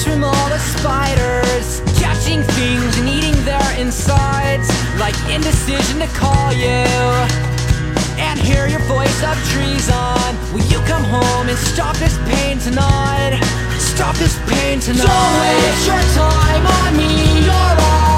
eggs from all the spiders Catching things and eating their insides Like indecision to call you. And hear your voice of treason. Will you come home and stop this pain tonight? Stop this pain tonight. Don't waste your time on me, you're all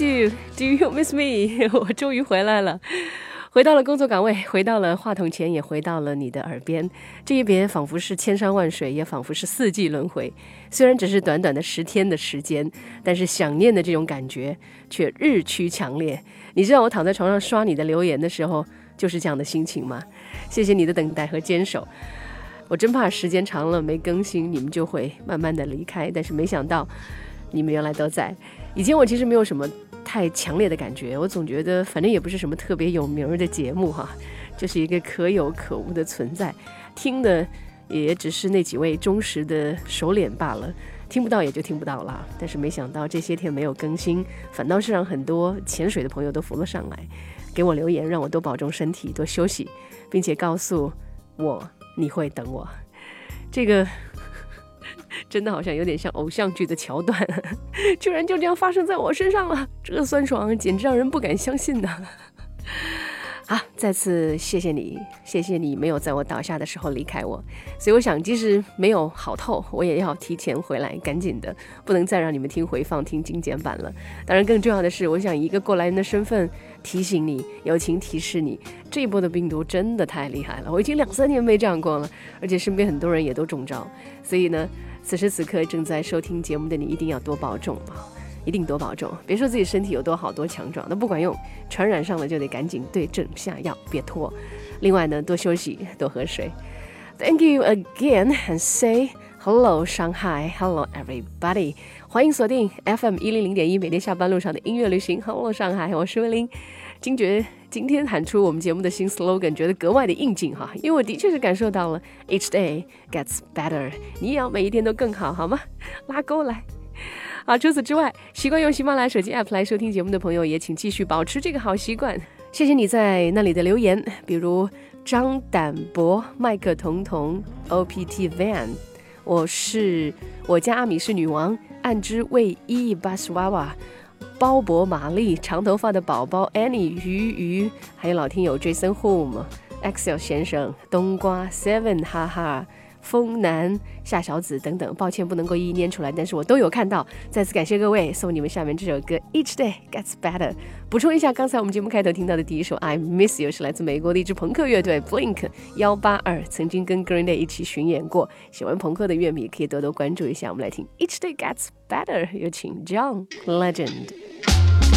Do you miss me？我终于回来了，回到了工作岗位，回到了话筒前，也回到了你的耳边。这一别，仿佛是千山万水，也仿佛是四季轮回。虽然只是短短的十天的时间，但是想念的这种感觉却日趋强烈。你知道我躺在床上刷你的留言的时候，就是这样的心情吗？谢谢你的等待和坚守。我真怕时间长了没更新，你们就会慢慢的离开。但是没想到，你们原来都在。以前我其实没有什么。太强烈的感觉，我总觉得反正也不是什么特别有名的节目哈，就是一个可有可无的存在，听的也只是那几位忠实的熟脸罢了，听不到也就听不到了。但是没想到这些天没有更新，反倒是让很多潜水的朋友都浮了上来，给我留言，让我多保重身体，多休息，并且告诉我你会等我。这个。真的好像有点像偶像剧的桥段，居然就这样发生在我身上了，这个酸爽简直让人不敢相信呢。好，再次谢谢你，谢谢你没有在我倒下的时候离开我。所以我想，即使没有好透，我也要提前回来，赶紧的，不能再让你们听回放、听精简版了。当然，更重要的是，我想以一个过来人的身份提醒你，友情提示你，这一波的病毒真的太厉害了。我已经两三年没这样过了，而且身边很多人也都中招。所以呢，此时此刻正在收听节目的你，一定要多保重啊！一定多保重，别说自己身体有多好多强壮，那不管用，传染上了就得赶紧对症下药，别拖。另外呢，多休息，多喝水。Thank you again and say hello Shanghai，hello everybody，欢迎锁定 FM 一零零点一，每天下班路上的音乐旅行。Hello 上海，我是威林。惊觉今天喊出我们节目的新 slogan，觉得格外的应景哈，因为我的确是感受到了 Each day gets better，你也要每一天都更好，好吗？拉钩来。啊，除此之外，习惯用喜马拉雅手机 app 来收听节目的朋友，也请继续保持这个好习惯。谢谢你在那里的留言，比如张胆博、麦克彤彤、OPT Van，我是我家阿米是女王，暗之卫衣巴斯娃娃，鲍勃玛丽，长头发的宝宝 Annie 鱼鱼，还有老听友 Jason Home、Excel 先生、冬瓜 Seven，哈哈。风南夏小子等等，抱歉不能够一一念出来，但是我都有看到。再次感谢各位，送你们下面这首歌《Each Day Gets Better》。补充一下，刚才我们节目开头听到的第一首《I Miss You》是来自美国的一支朋克乐队 Blink 幺八二，曾经跟 Green Day 一起巡演过。喜欢朋克的乐迷可以多多关注一下。我们来听《Each Day Gets Better》，有请 John Legend。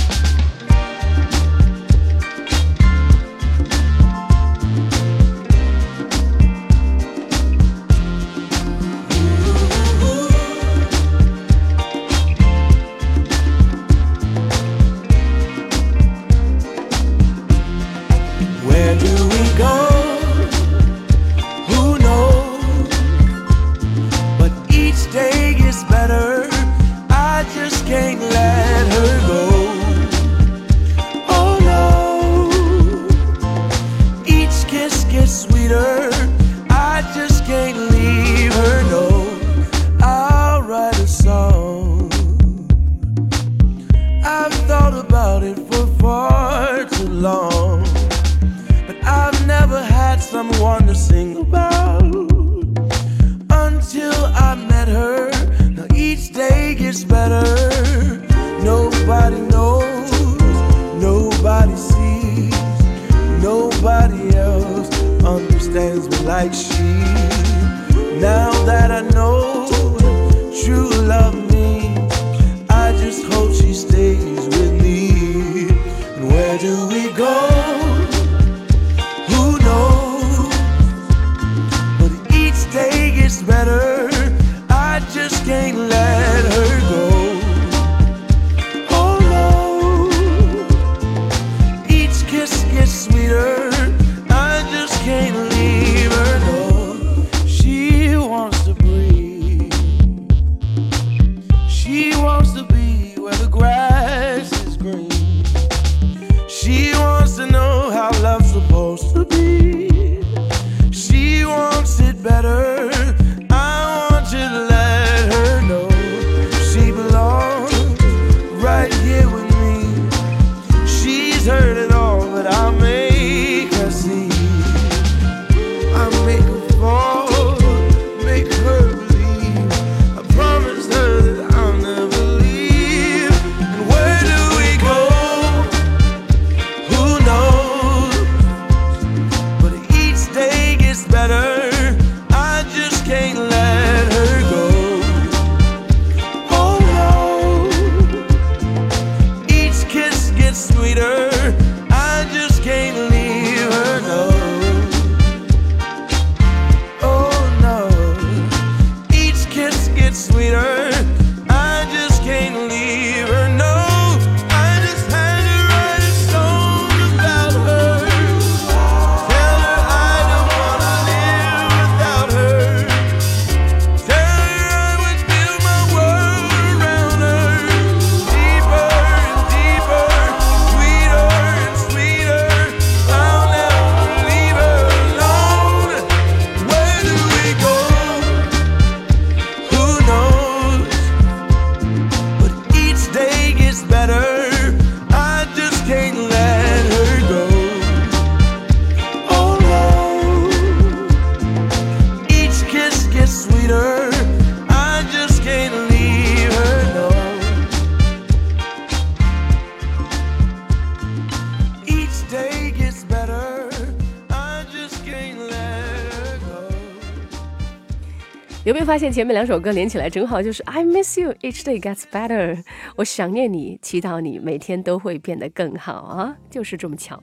现前面两首歌连起来正好就是 I miss you each day gets better，我想念你，祈祷你每天都会变得更好啊，就是这么巧。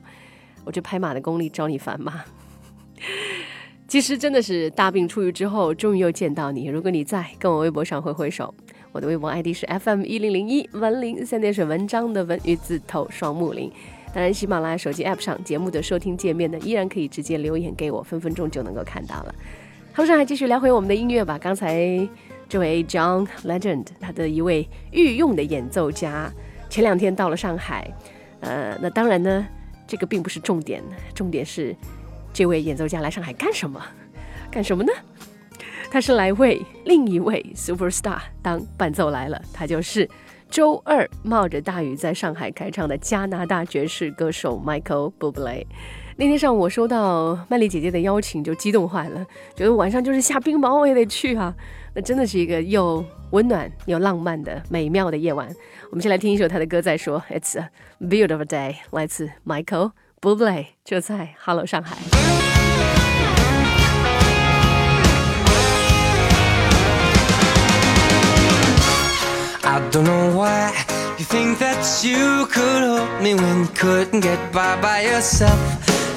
我这拍马的功力招你烦吗？其实真的是大病初愈之后，终于又见到你。如果你在，跟我微博上挥挥手。我的微博 ID 是 FM 一零零一文林三点水文章的文与字头双木林。当然，喜马拉雅手机 App 上节目的收听界面呢，依然可以直接留言给我，分分钟就能够看到了。好，上来继续聊回我们的音乐吧。刚才这位 John Legend，他的一位御用的演奏家，前两天到了上海。呃，那当然呢，这个并不是重点，重点是这位演奏家来上海干什么？干什么呢？他是来为另一位 Superstar 当伴奏来了，他就是。周二冒着大雨在上海开唱的加拿大爵士歌手 Michael Bublé。那天上午我收到曼丽姐姐的邀请，就激动坏了，觉得晚上就是下冰雹我也得去啊！那真的是一个又温暖又浪漫的美妙的夜晚。我们先来听一首他的歌再说。It's a beautiful day，来自 Michael Bublé，就在 Hello 上海。I don't know why you think that you could help me when you couldn't get by by yourself.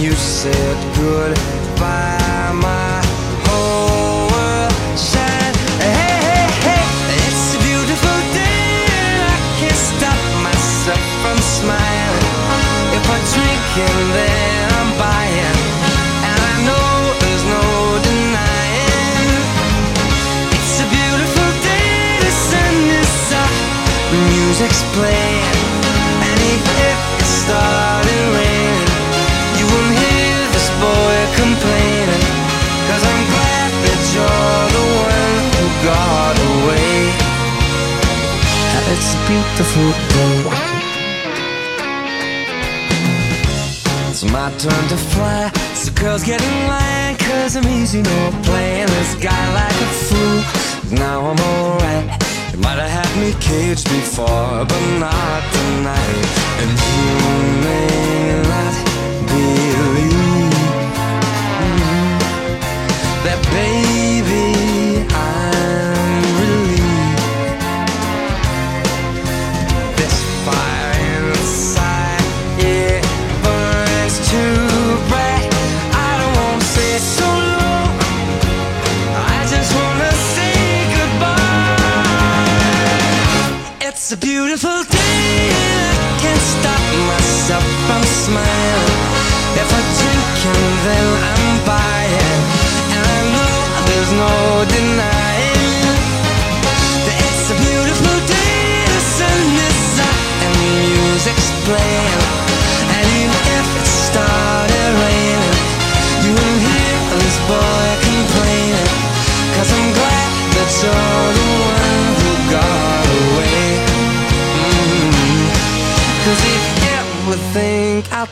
you said goodbye. My whole world shined. Hey, hey, hey, it's a beautiful day. I can't stop myself from smiling. If I drink and then I'm buying, and I know there's no denying. It's a beautiful day. The sun is up music's playing And if it started raining This boy complaining Cause I'm glad that you're the one who got away. It's a beautiful It's my turn to fly So girls get in Cause I'm easy, no playing this guy like a fool. Now I'm alright you might have had me caged before, but not tonight. And you may not believe that, baby, I'm relieved. This fire inside, it burns too bright. I don't say so long. I just wanna say goodbye. It's a beautiful day I can't stop myself from smiling. If I drink and then I'm buying, and I know there's no denying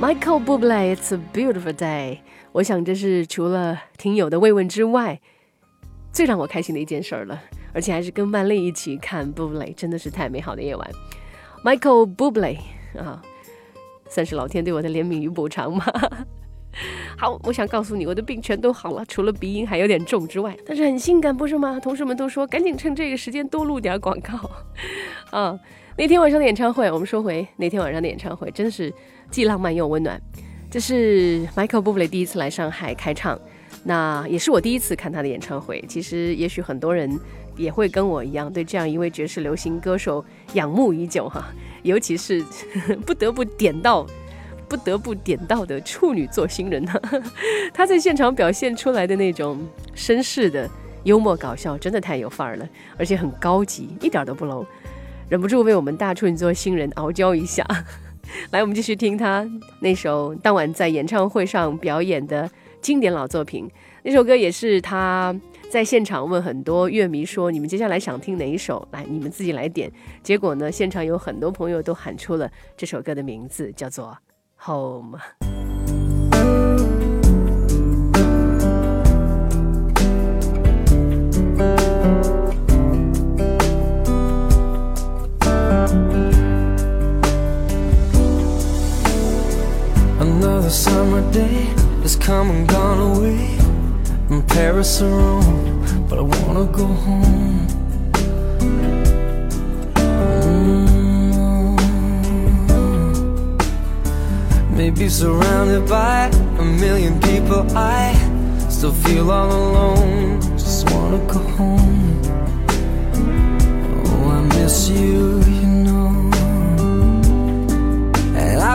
Michael Bublé, It's a beautiful day。我想这是除了听友的慰问之外，最让我开心的一件事儿了。而且还是跟曼丽一起看 Bublé，真的是太美好的夜晚。Michael Bublé 啊，算是老天对我的怜悯与补偿吗？好，我想告诉你，我的病全都好了，除了鼻音还有点重之外，但是很性感，不是吗？同事们都说，赶紧趁这个时间多录点广告。啊，那天晚上的演唱会，我们说回那天晚上的演唱会，真的是既浪漫又温暖。这是 Michael Bublé 第一次来上海开唱，那也是我第一次看他的演唱会。其实，也许很多人也会跟我一样，对这样一位爵士流行歌手仰慕已久哈。尤其是不得不点到、不得不点到的处女座新人呢，他在现场表现出来的那种绅士的幽默搞笑，真的太有范儿了，而且很高级，一点都不 low。忍不住为我们大处女座新人傲娇一下。来，我们继续听他那首当晚在演唱会上表演的经典老作品。那首歌也是他在现场问很多乐迷说：“你们接下来想听哪一首？来，你们自己来点。”结果呢，现场有很多朋友都喊出了这首歌的名字，叫做《Home》。Another summer day has come and gone away from Paris or Rome, but I wanna go home. Mm. Maybe surrounded by a million people, I still feel all alone. Just wanna go home. Oh, I miss you,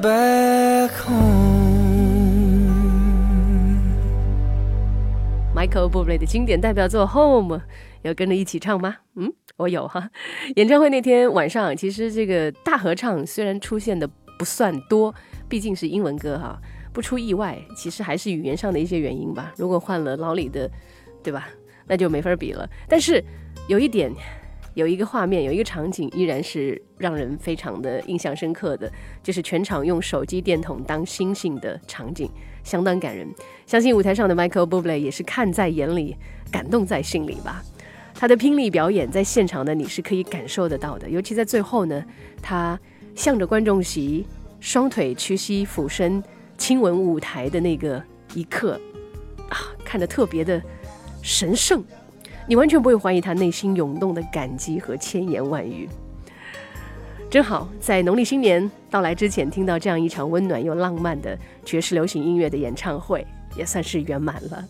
Back home. Michael Bublé 的经典代表作《Home》，有跟着一起唱吗？嗯，我有哈。演唱会那天晚上，其实这个大合唱虽然出现的不算多，毕竟是英文歌哈，不出意外，其实还是语言上的一些原因吧。如果换了老李的，对吧？那就没法比了。但是有一点，有一个画面，有一个场景，依然是让人非常的印象深刻的，就是全场用手机电筒当星星的场景，相当感人。相信舞台上的 Michael Bublé 也是看在眼里，感动在心里吧。他的拼力表演在现场的你是可以感受得到的，尤其在最后呢，他向着观众席，双腿屈膝俯身亲吻舞台的那个一刻，啊，看着特别的神圣，你完全不会怀疑他内心涌动的感激和千言万语。正好在农历新年到来之前，听到这样一场温暖又浪漫的爵士流行音乐的演唱会，也算是圆满了。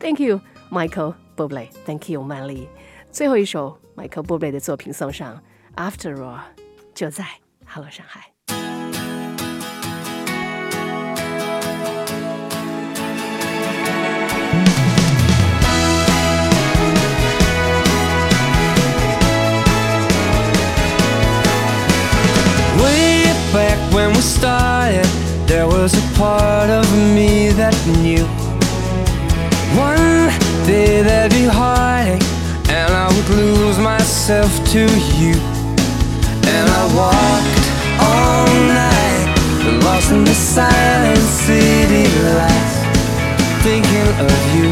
Thank you, Michael Bublé. Thank you, 曼丽。最后一首 Michael Bublé 的作品送上，After All，就在 Hello 上海。When we started, there was a part of me that knew one day there'd be heartache, and I would lose myself to you. And I walked all night, lost in the silent city lights, thinking of you,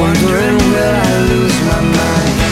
wondering will I lose my mind.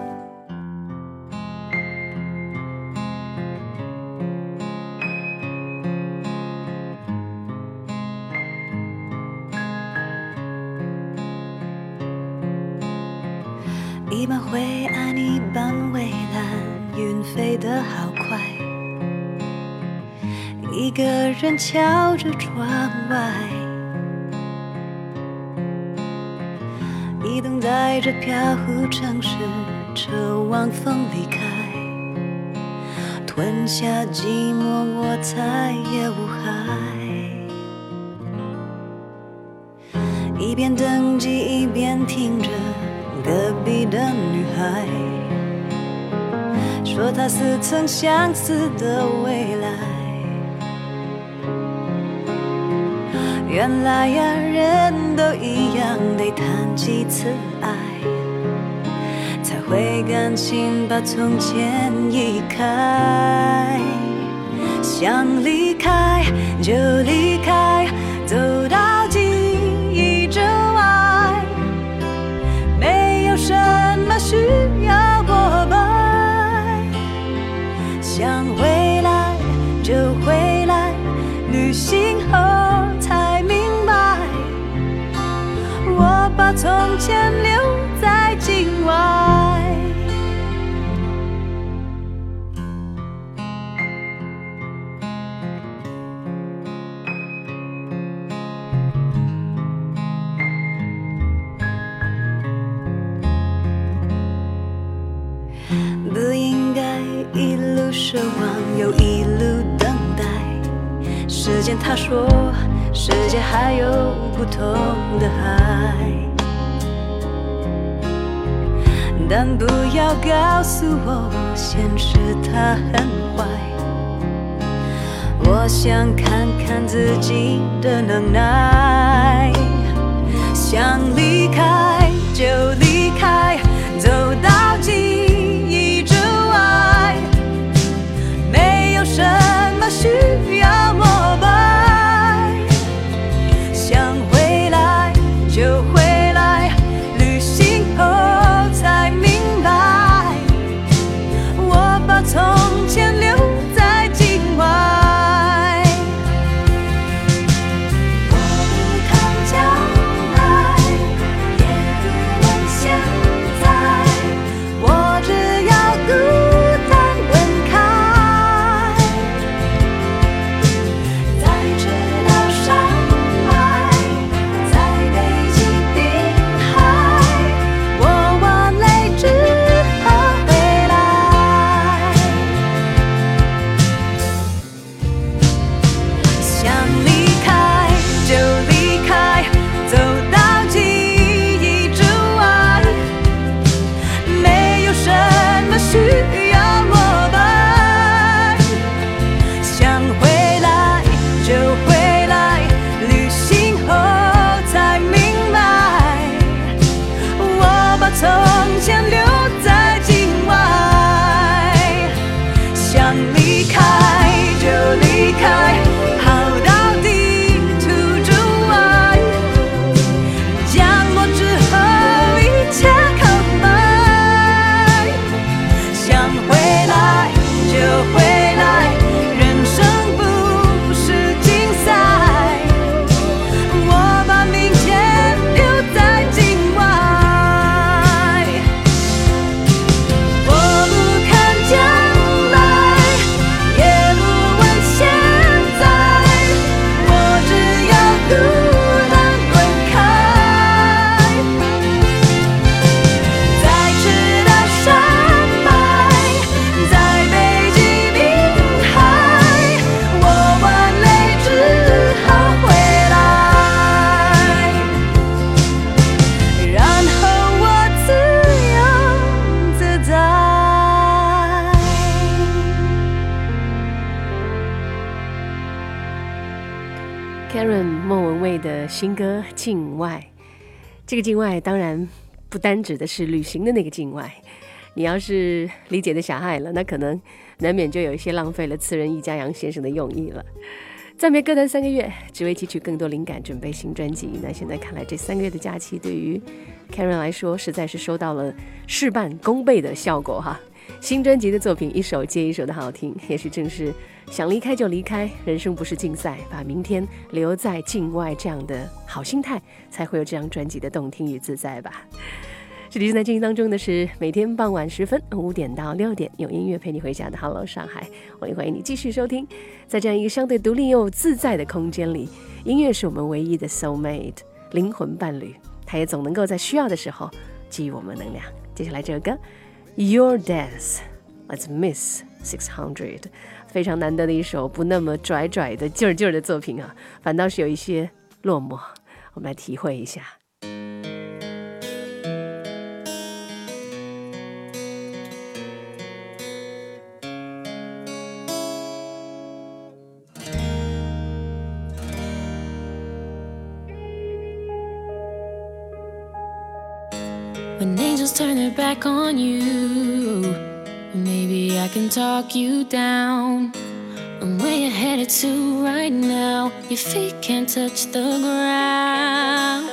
个人瞧着窗外，一等待着飘忽城市，车晚风离开，吞下寂寞，我再也无害。一边登机，一边听着隔壁的女孩说她似曾相识的未来。原来呀，人都一样，得谈几次爱，才会甘心把从前移开。想离开就离开，走到他说，世界还有不同的海，但不要告诉我，现实它很坏。我想看看自己的能耐，想离开就离开，不单指的是旅行的那个境外。你要是理解的狭隘了，那可能难免就有一些浪费了词人易家扬先生的用意了。暂别歌坛三个月，只为汲取更多灵感，准备新专辑。那现在看来，这三个月的假期对于 Karen 来说，实在是收到了事半功倍的效果哈。新专辑的作品一首接一首的好听，也许正是想离开就离开，人生不是竞赛，把明天留在境外这样的好心态，才会有这张专辑的动听与自在吧。这里正在进行当中的是每天傍晚时分五点到六点，有音乐陪你回家的 Hello 上海，我也欢迎你继续收听。在这样一个相对独立又自在的空间里，音乐是我们唯一的 soul mate 灵魂伴侣，它也总能够在需要的时候给予我们能量。接下来这首歌。Your Dance, Let's Miss Six Hundred，非常难得的一首不那么拽拽的劲儿劲儿的作品啊，反倒是有一些落寞。我们来体会一下。Angels turn their back on you. Maybe I can talk you down. And where you're headed to right now, your feet can't touch the ground.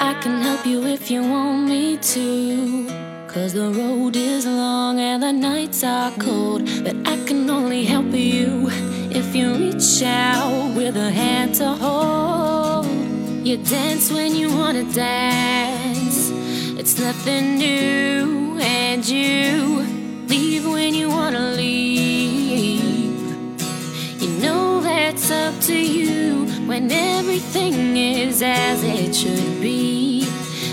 I can help you if you want me to. Cause the road is long and the nights are cold. But I can only help you if you reach out with a hand to hold. You dance when you wanna dance. It's nothing new, and you leave when you wanna leave. You know that's up to you when everything is as it should be.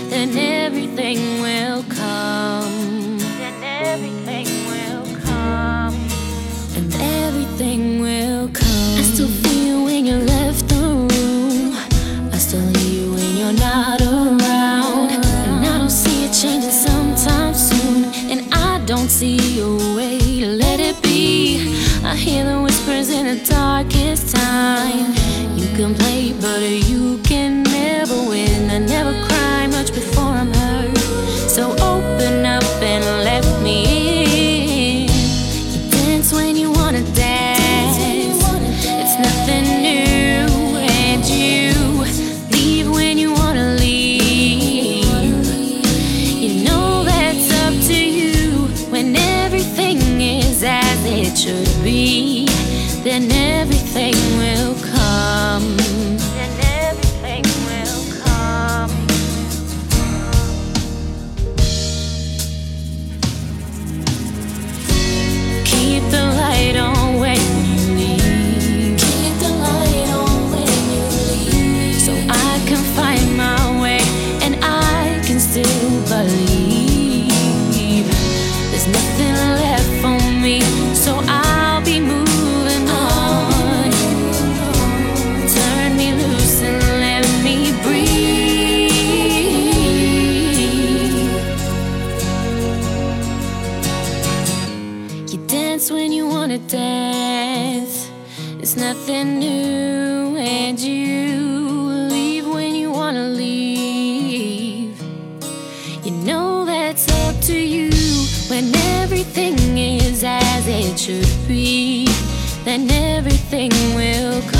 Then everything will come. Then everything will come. And everything see a way let it be. I hear the whispers in the darkest time. You can play, but you can never win. I never Then everything will come,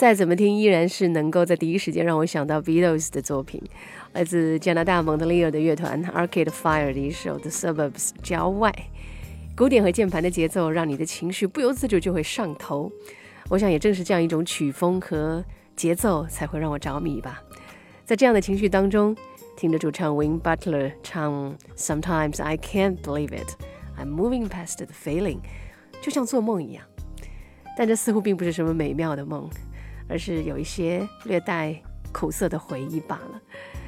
再怎么听，依然是能够在第一时间让我想到 Beatles 的作品，来自加拿大蒙特利尔的乐团 Arcade Fire 的一首《The Suburbs》郊外。鼓点和键盘的节奏，让你的情绪不由自主就会上头。我想，也正是这样一种曲风和节奏，才会让我着迷吧。在这样的情绪当中，听着主唱 Win Butler 唱 Sometimes I can't believe it, I'm moving past the feeling，就像做梦一样。但这似乎并不是什么美妙的梦，而是有一些略带苦涩的回忆罢了。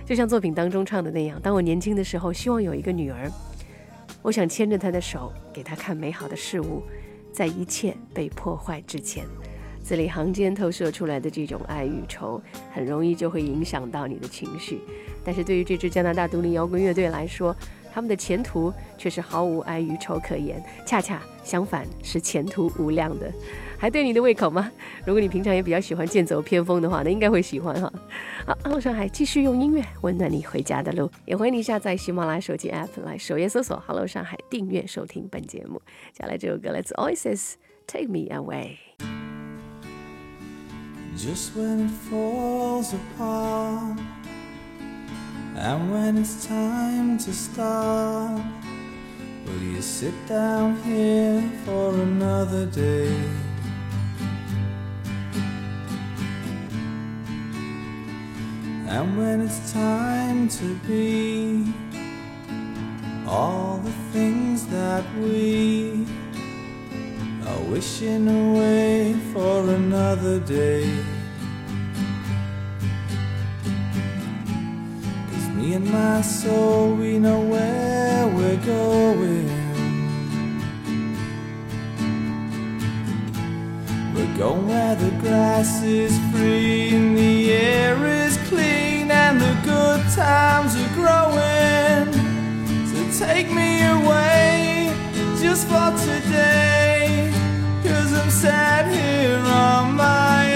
就像作品当中唱的那样，当我年轻的时候，希望有一个女儿。我想牵着她的手，给她看美好的事物，在一切被破坏之前。字里行间透射出来的这种爱与愁，很容易就会影响到你的情绪。但是对于这支加拿大独立摇滚乐队来说，他们的前途却是毫无爱与愁可言，恰恰相反，是前途无量的。还对你的胃口吗？如果你平常也比较喜欢剑走偏锋的话，那应该会喜欢哈。好路上海继续用音乐温暖你回家的路，也欢迎你下载喜马拉雅手机 App 来首页搜索 Hello 上海，订阅收听本节目。接下来这首歌来自 Oasis，《Take Me Away》。Just when it falls apart, and when it's time to start, will you sit down here for another day? And when it's time to be all the things that we are wishing away for another day. Cause me and my soul, we know where we're going. We're going where the grass is free and the air is clean and the good times are growing. So take me away just for today. Cause I'm sad here on my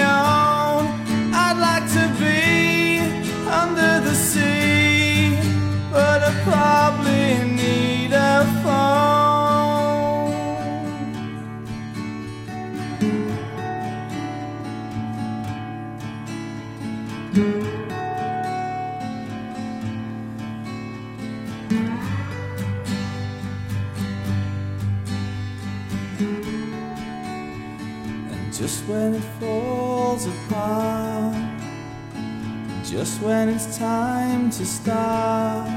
start,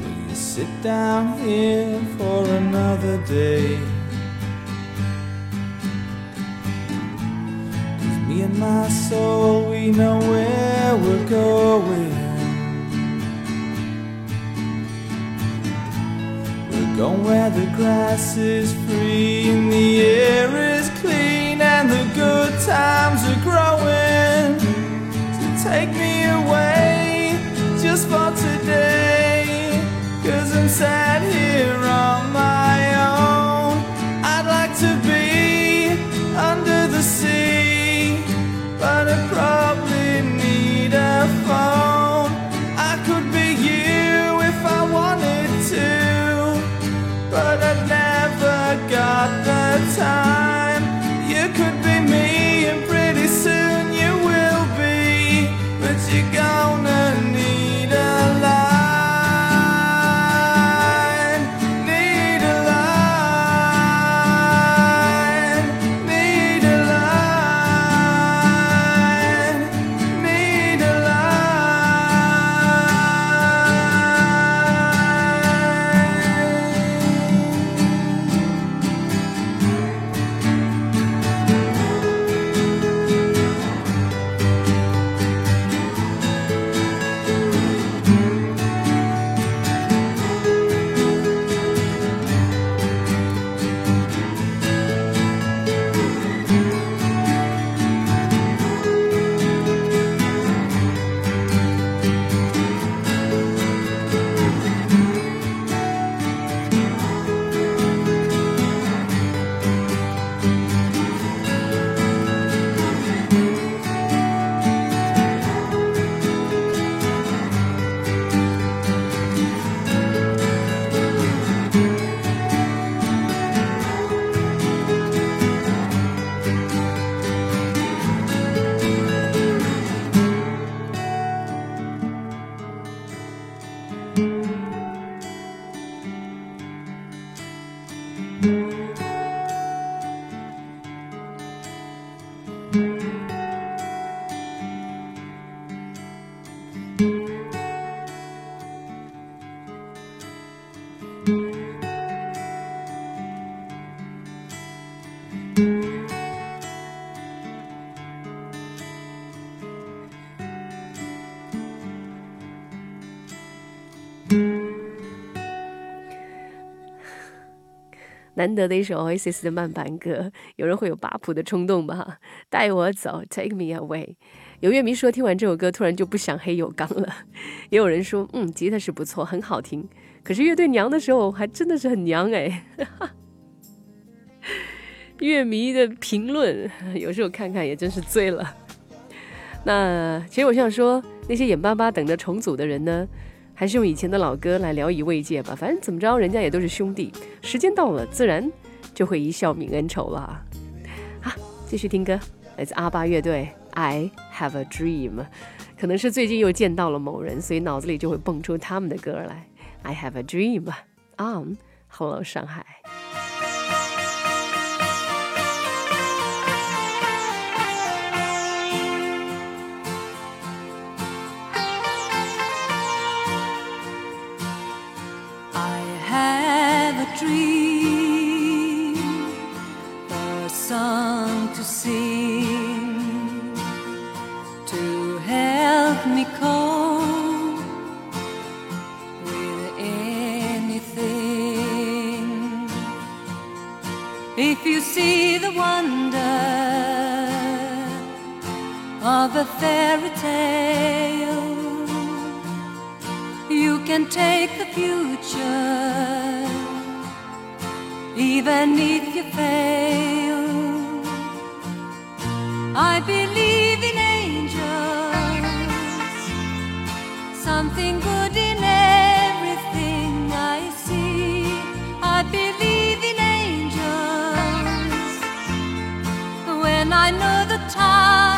will you sit down here for another day? 'Cause me and my soul, we know where we're going. We're going where the grass is free and the air is clean and the good times are growing. So take me sat here on 难得的一首 Oasis 的慢板歌，有人会有八谱的冲动吧？带我走，Take me away。有乐迷说，听完这首歌突然就不想黑有刚了。也有人说，嗯，吉他是不错，很好听。可是乐队娘的时候，还真的是很娘哎。乐迷的评论，有时候看看也真是醉了。那其实我想说，那些眼巴巴等着重组的人呢，还是用以前的老歌来聊以慰藉吧。反正怎么着，人家也都是兄弟，时间到了，自然就会一笑泯恩仇了。好，继续听歌，来自阿巴乐队《I Have a Dream》。可能是最近又见到了某人，所以脑子里就会蹦出他们的歌来。《I Have a Dream》on Hello 上海。Dream, a song to sing, to help me cope with anything. If you see the wonder of a fairy tale, you can take the future, even if you fail. I believe in angels, something good in everything I see. I believe in angels when I know the time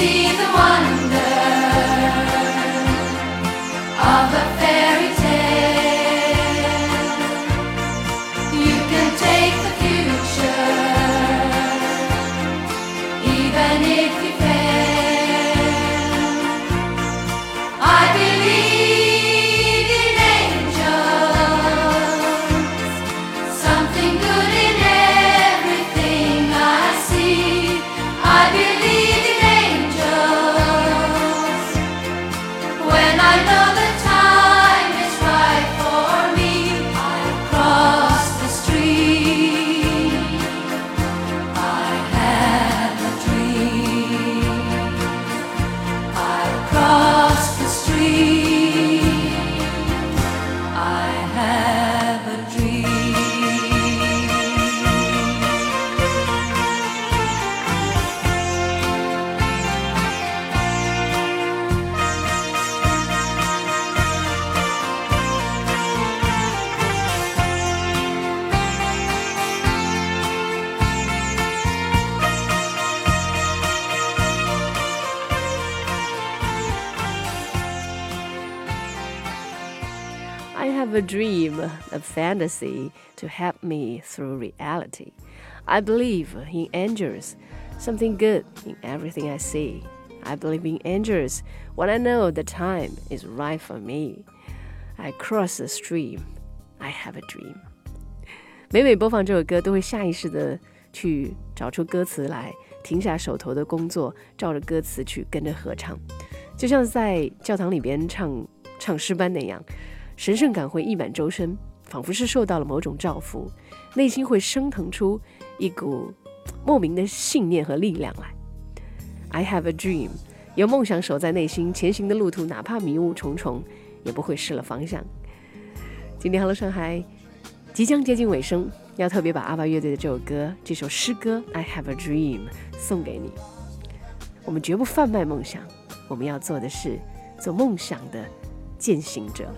see the wonder of a fantasy to help me through reality. I believe in angels, something good in everything I see. I believe in angels when I know the time is right for me. I cross the stream. I have a dream. 每每播放这首歌，都会下意识的去找出歌词来，停下手头的工作，照着歌词去跟着合唱，就像在教堂里边唱唱诗班那样，神圣感会溢满周身， 仿佛是受到了某种照拂，内心会升腾出一股莫名的信念和力量来。I have a dream，有梦想守在内心，前行的路途哪怕迷雾重重，也不会失了方向。今天 Hello 上海即将接近尾声，要特别把阿爸乐队的这首歌，这首诗歌《I Have a Dream》送给你。我们绝不贩卖梦想，我们要做的是做梦想的践行者。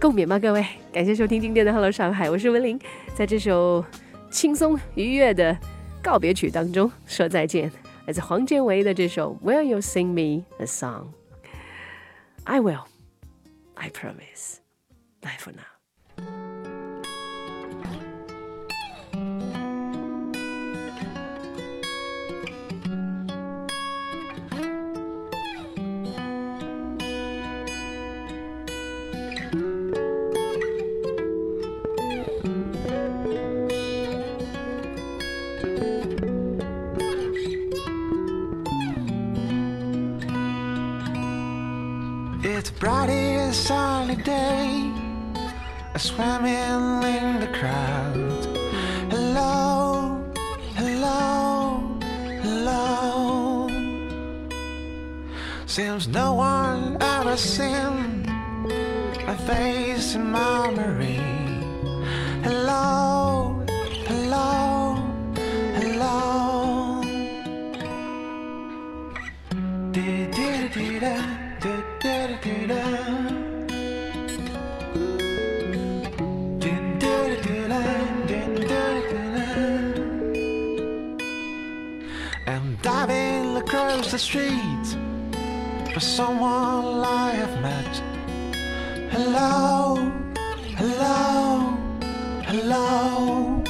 共勉吧，各位！感谢收听今天的 Hello 上海，我是文玲，在这首轻松愉悦的告别曲当中说再见。来自黄建为的这首《Will You Sing Me a Song》，I will, I promise. Bye for now. Day. I swam in the crowd. Hello, hello, hello. Seems no one ever seen my face in memory. Hello, across the street for someone I have met. Hello, hello, hello.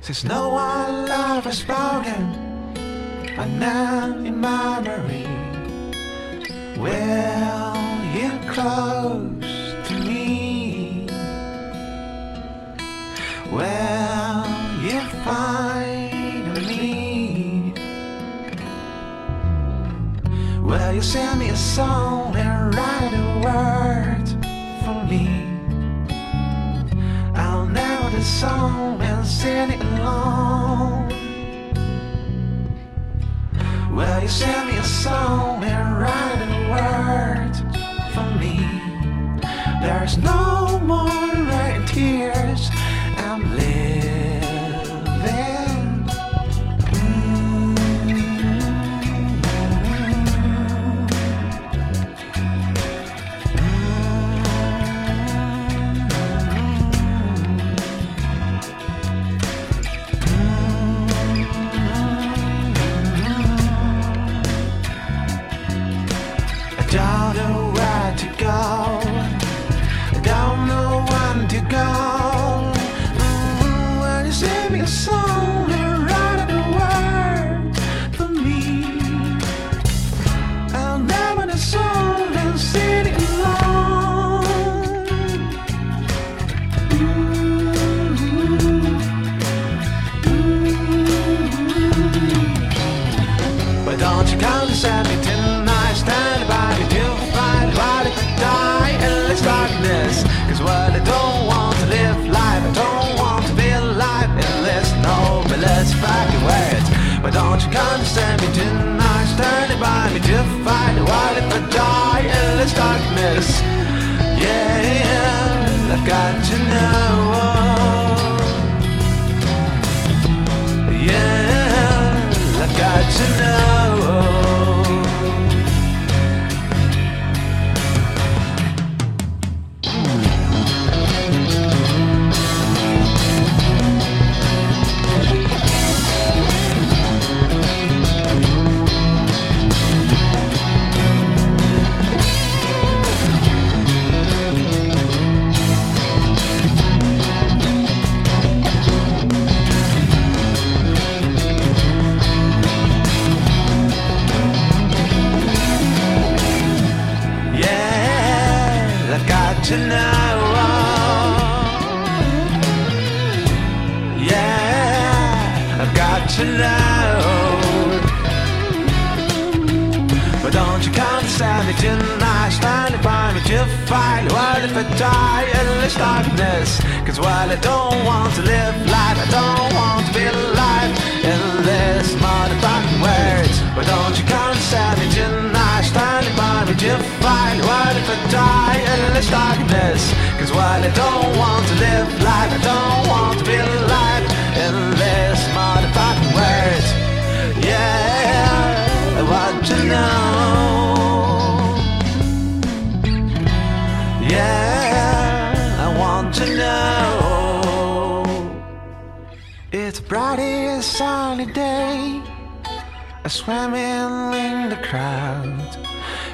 Since no one ever spoken my name in memory. Will you close to me? Will you find Send me a song and write a word for me? I'll know the song and sing it along. Will you send me a song and write a word for me? There's no more right tears. You come to send me tonight? Stand by me to fight while I die in this darkness. Yeah, I've got to know. To. But don't you condescend me tonight Standing by me to fight What if I die in this darkness. Cause while I don't want to live life I don't want to be alive In this motherfucking world. But don't you condescend me tonight Standing by me to fight What if I die in this darkness. Cause while I don't want to live life I don't want to be alive to know. Yeah, I want to know. It's bright and sunny day. I swam in the crowd.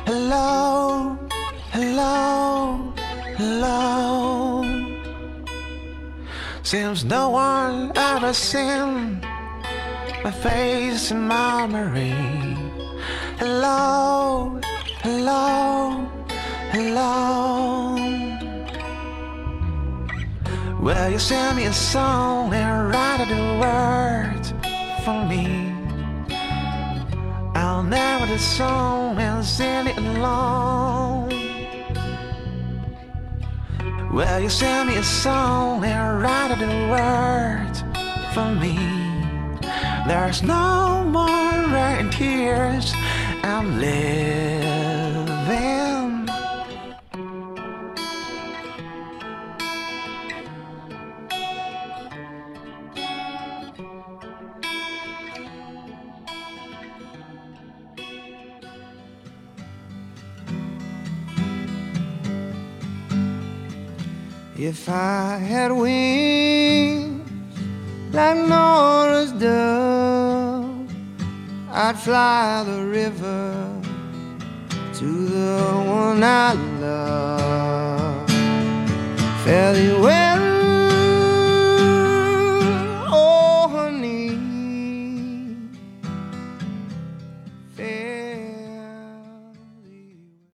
Hello, hello, hello. Seems no one ever seen my face in my memory. Hello, hello, hello. Will you send me a song and write the words for me? I'll never the song and sing it alone. Will you send me a song and write the words for me? There's no more rain tears. I'm living. If I had wings like Noah's dove, I'd fly the river to the one I love. Fare thee